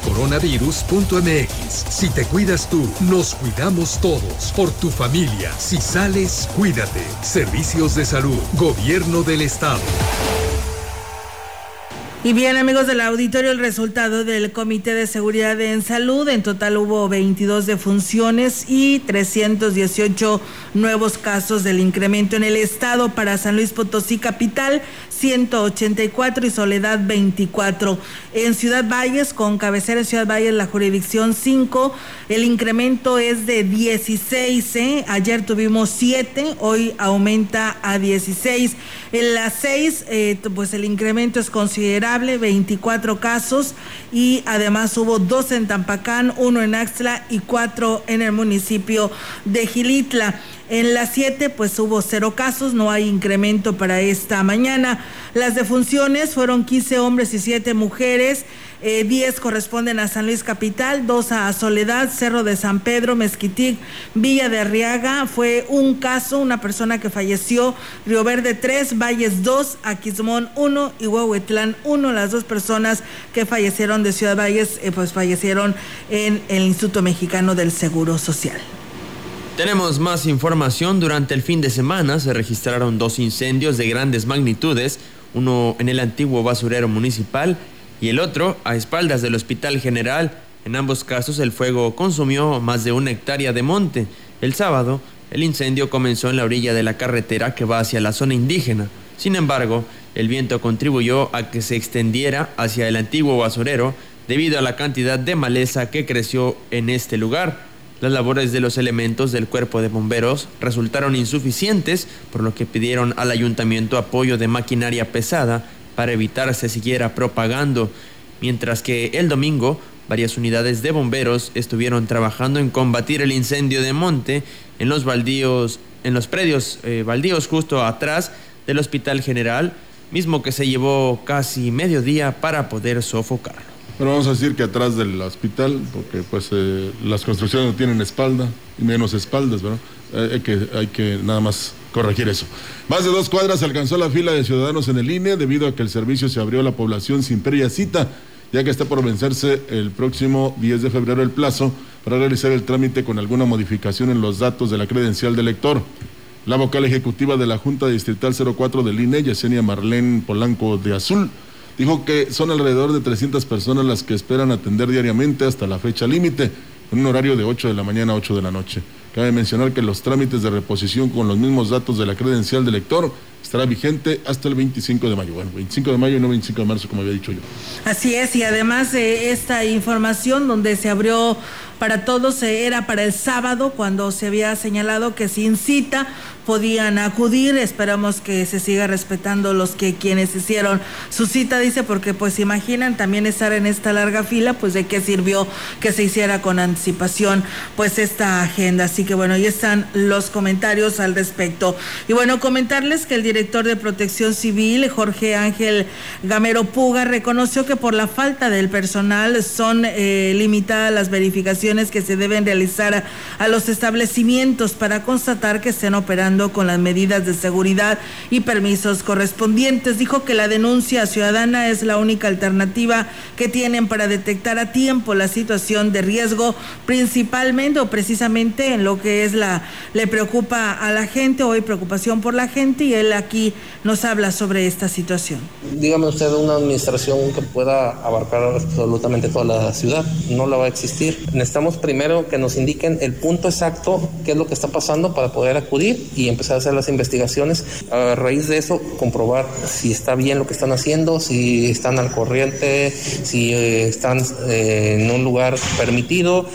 coronavirus.mx. Si te cuidas tú, nos cuidamos todos. Por tu familia. Si sales, cuídate. Servicios de salud. Gobierno del Estado. Y bien, amigos del auditorio, el resultado del Comité de Seguridad en Salud. En total hubo 22 defunciones y 318 nuevos casos del incremento en el estado para San Luis Potosí Capital, 184 y Soledad 24. En Ciudad Valles, con cabecera en Ciudad Valles, la jurisdicción 5, el incremento es de 16. ¿eh? Ayer tuvimos 7, hoy aumenta a 16. En las 6, eh, pues el incremento es considerable, 24 casos y además hubo dos en Tampacán, uno en Axtla y cuatro en el municipio de Gilitla. En las 7 pues hubo cero casos, no hay incremento para esta mañana. Las defunciones fueron 15 hombres y 7 mujeres. 10 eh, corresponden a San Luis Capital, 2 a Soledad, Cerro de San Pedro, Mezquitic, Villa de Arriaga. Fue un caso, una persona que falleció, Río Verde 3, Valles 2, Aquismón 1 y Huehuetlán 1. Las dos personas que fallecieron de Ciudad Valles, eh, pues fallecieron en el Instituto Mexicano del Seguro Social. Tenemos más información. Durante el fin de semana se registraron dos incendios de grandes magnitudes, uno en el antiguo basurero municipal y el otro a espaldas del Hospital General. En ambos casos el fuego consumió más de una hectárea de monte. El sábado, el incendio comenzó en la orilla de la carretera que va hacia la zona indígena. Sin embargo, el viento contribuyó a que se extendiera hacia el antiguo basurero debido a la cantidad de maleza que creció en este lugar. Las labores de los elementos del cuerpo de bomberos resultaron insuficientes, por lo que pidieron al ayuntamiento apoyo de maquinaria pesada para evitar se siguiera propagando, mientras que el domingo varias unidades de bomberos estuvieron trabajando en combatir el incendio de monte en los baldíos, en los predios eh, baldíos justo atrás del Hospital General, mismo que se llevó casi medio día para poder sofocarlo. Bueno, vamos a decir que atrás del hospital, porque pues eh, las construcciones no tienen espalda y menos espaldas, ¿verdad? Eh, hay, que, hay que nada más corregir eso. Más de dos cuadras alcanzó la fila de ciudadanos en el INE debido a que el servicio se abrió a la población sin previa cita, ya que está por vencerse el próximo 10 de febrero el plazo para realizar el trámite con alguna modificación en los datos de la credencial del lector. La vocal ejecutiva de la Junta Distrital 04 del INE, Yesenia Marlene Polanco de Azul, Dijo que son alrededor de 300 personas las que esperan atender diariamente hasta la fecha límite, en un horario de 8 de la mañana a 8 de la noche. Cabe mencionar que los trámites de reposición con los mismos datos de la credencial del lector estará vigente hasta el 25 de mayo. Bueno, 25 de mayo y no 25 de marzo, como había dicho yo. Así es, y además de esta información donde se abrió para todos, era para el sábado, cuando se había señalado que sin cita podían acudir. Esperamos que se siga respetando los que quienes hicieron su cita, dice, porque pues imaginan también estar en esta larga fila, pues de qué sirvió que se hiciera con anticipación pues esta agenda. Así que bueno, ahí están los comentarios al respecto. Y bueno, comentarles que el director de Protección Civil, Jorge Ángel Gamero Puga, reconoció que por la falta del personal son eh, limitadas las verificaciones que se deben realizar a los establecimientos para constatar que estén operando con las medidas de seguridad y permisos correspondientes. Dijo que la denuncia ciudadana es la única alternativa que tienen para detectar a tiempo la situación de riesgo, principalmente o precisamente en lo que es la, le preocupa a la gente, hoy preocupación por la gente, y él aquí nos habla sobre esta situación. Dígame usted una administración que pueda abarcar absolutamente toda la ciudad, no la va a existir. Necesitamos primero que nos indiquen el punto exacto, qué es lo que está pasando para poder acudir y empezar a hacer las investigaciones. A raíz de eso, comprobar si está bien lo que están haciendo, si están al corriente, si eh, están eh, en un lugar permitido.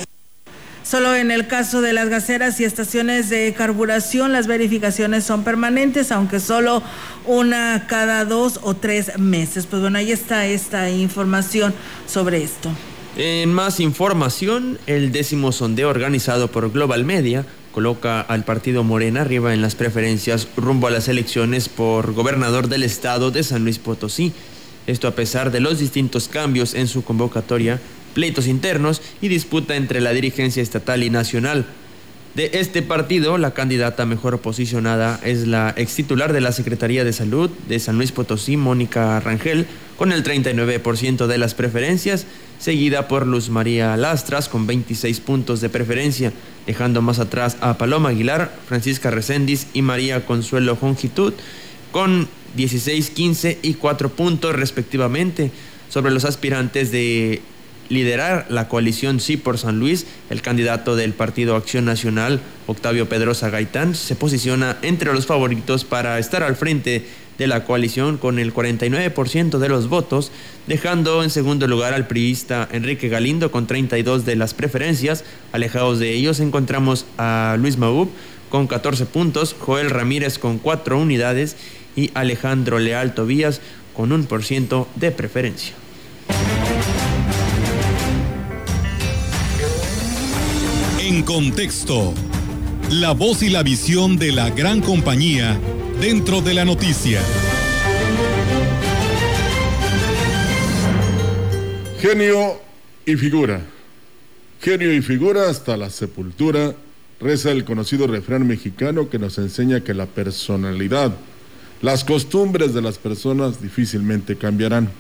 Solo en el caso de las gaseras y estaciones de carburación, las verificaciones son permanentes, aunque solo una cada dos o tres meses. Pues bueno, ahí está esta información sobre esto. En más información, el décimo sondeo organizado por Global Media coloca al partido Morena arriba en las preferencias rumbo a las elecciones por gobernador del estado de San Luis Potosí. Esto a pesar de los distintos cambios en su convocatoria, pleitos internos y disputa entre la dirigencia estatal y nacional. De este partido, la candidata mejor posicionada es la ex titular de la Secretaría de Salud de San Luis Potosí, Mónica Rangel, con el 39% de las preferencias, seguida por Luz María Lastras con 26 puntos de preferencia, dejando más atrás a Paloma Aguilar, Francisca Recendis y María Consuelo Jongitud con 16, 15 y 4 puntos respectivamente. Sobre los aspirantes de liderar la coalición Sí por San Luis, el candidato del Partido Acción Nacional, Octavio Pedrosa Gaitán, se posiciona entre los favoritos para estar al frente de la coalición con el 49% de los votos, dejando en segundo lugar al priista Enrique Galindo con 32 de las preferencias. Alejados de ellos encontramos a Luis Maub con 14 puntos, Joel Ramírez con 4 unidades y Alejandro Leal Tobías con un por ciento de preferencia. Contexto, la voz y la visión de la gran compañía dentro de la noticia. Genio y figura. Genio y figura hasta la sepultura, reza el conocido refrán mexicano que nos enseña que la personalidad, las costumbres de las personas difícilmente cambiarán.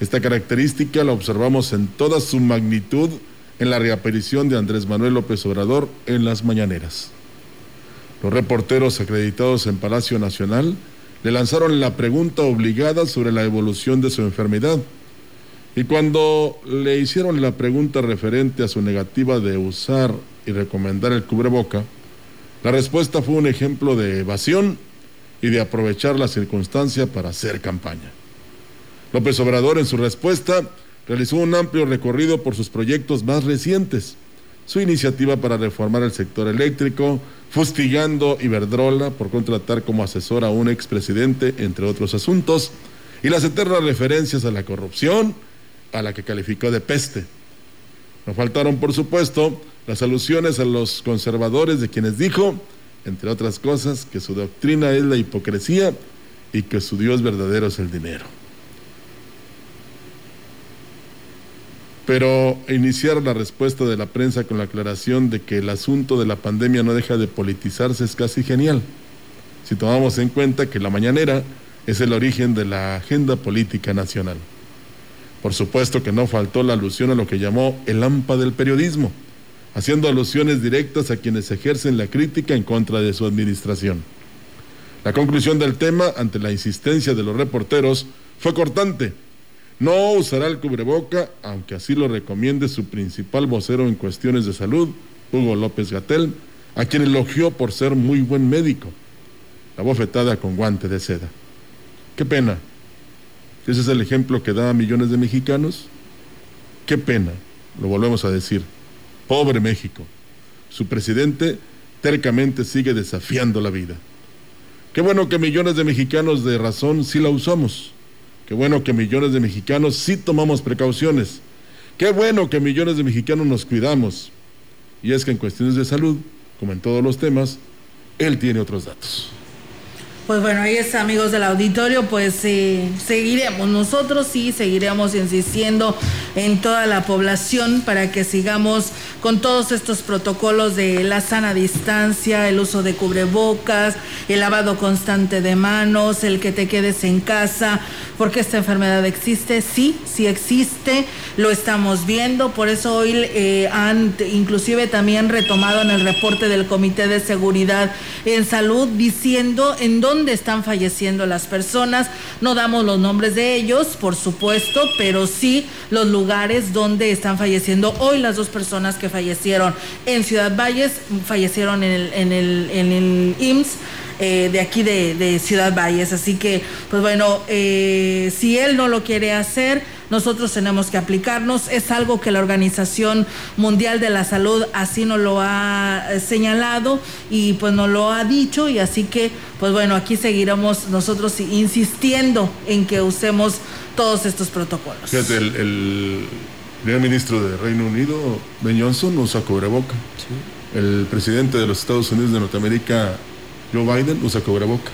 Esta característica la observamos en toda su magnitud en la reaparición de Andrés Manuel López Obrador en las mañaneras. Los reporteros acreditados en Palacio Nacional le lanzaron la pregunta obligada sobre la evolución de su enfermedad. Y cuando le hicieron la pregunta referente a su negativa de usar y recomendar el cubreboca, la respuesta fue un ejemplo de evasión y de aprovechar la circunstancia para hacer campaña. López Obrador en su respuesta realizó un amplio recorrido por sus proyectos más recientes, su iniciativa para reformar el sector eléctrico, fustigando Iberdrola por contratar como asesor a un expresidente, entre otros asuntos, y las eternas referencias a la corrupción, a la que calificó de peste. No faltaron, por supuesto, las alusiones a los conservadores de quienes dijo, entre otras cosas, que su doctrina es la hipocresía y que su Dios verdadero es el dinero. Pero iniciar la respuesta de la prensa con la aclaración de que el asunto de la pandemia no deja de politizarse es casi genial, si tomamos en cuenta que la mañanera es el origen de la agenda política nacional. Por supuesto que no faltó la alusión a lo que llamó el AMPA del periodismo, haciendo alusiones directas a quienes ejercen la crítica en contra de su administración. La conclusión del tema, ante la insistencia de los reporteros, fue cortante. No usará el cubreboca, aunque así lo recomiende su principal vocero en cuestiones de salud, Hugo López Gatel, a quien elogió por ser muy buen médico. La bofetada con guante de seda. Qué pena. Ese es el ejemplo que da a millones de mexicanos. Qué pena, lo volvemos a decir. Pobre México. Su presidente tercamente sigue desafiando la vida. Qué bueno que millones de mexicanos de razón sí la usamos. Qué bueno que millones de mexicanos sí tomamos precauciones. Qué bueno que millones de mexicanos nos cuidamos. Y es que en cuestiones de salud, como en todos los temas, él tiene otros datos. Pues bueno, ahí está, amigos del auditorio, pues eh, seguiremos, nosotros sí seguiremos insistiendo en toda la población para que sigamos con todos estos protocolos de la sana distancia, el uso de cubrebocas, el lavado constante de manos, el que te quedes en casa, porque esta enfermedad existe, sí, sí existe, lo estamos viendo, por eso hoy eh, han inclusive también retomado en el reporte del Comité de Seguridad en Salud diciendo en dónde dónde están falleciendo las personas. No damos los nombres de ellos, por supuesto, pero sí los lugares donde están falleciendo. Hoy las dos personas que fallecieron en Ciudad Valles fallecieron en el, en el, en el IMSS. Eh, de aquí de, Ciudad Valles. Así que, pues bueno, eh, si él no lo quiere hacer, nosotros tenemos que aplicarnos. Es algo que la Organización Mundial de la Salud así nos lo ha eh, señalado y pues nos lo ha dicho y así que, pues bueno, aquí seguiremos nosotros insistiendo en que usemos todos estos protocolos. Fíjate, el, el primer ministro de Reino Unido, Ben Johnson, usa cubreboca. Sí. El presidente de los Estados Unidos de Norteamérica, Joe Biden, usa cubreboca.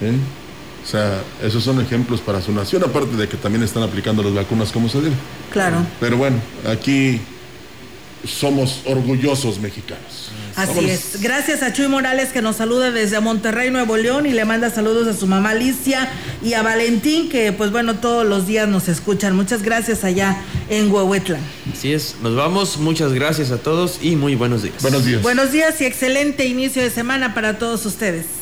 ¿Eh? O sea, esos son ejemplos para su nación, aparte de que también están aplicando las vacunas como se debe. Claro. Pero bueno, aquí somos orgullosos mexicanos. Así Vámonos. es. Gracias a Chuy Morales que nos saluda desde Monterrey, Nuevo León y le manda saludos a su mamá Alicia y a Valentín que pues bueno todos los días nos escuchan. Muchas gracias allá en Huehuetla. Así es. Nos vamos. Muchas gracias a todos y muy buenos días. Buenos días. Buenos días y excelente inicio de semana para todos ustedes.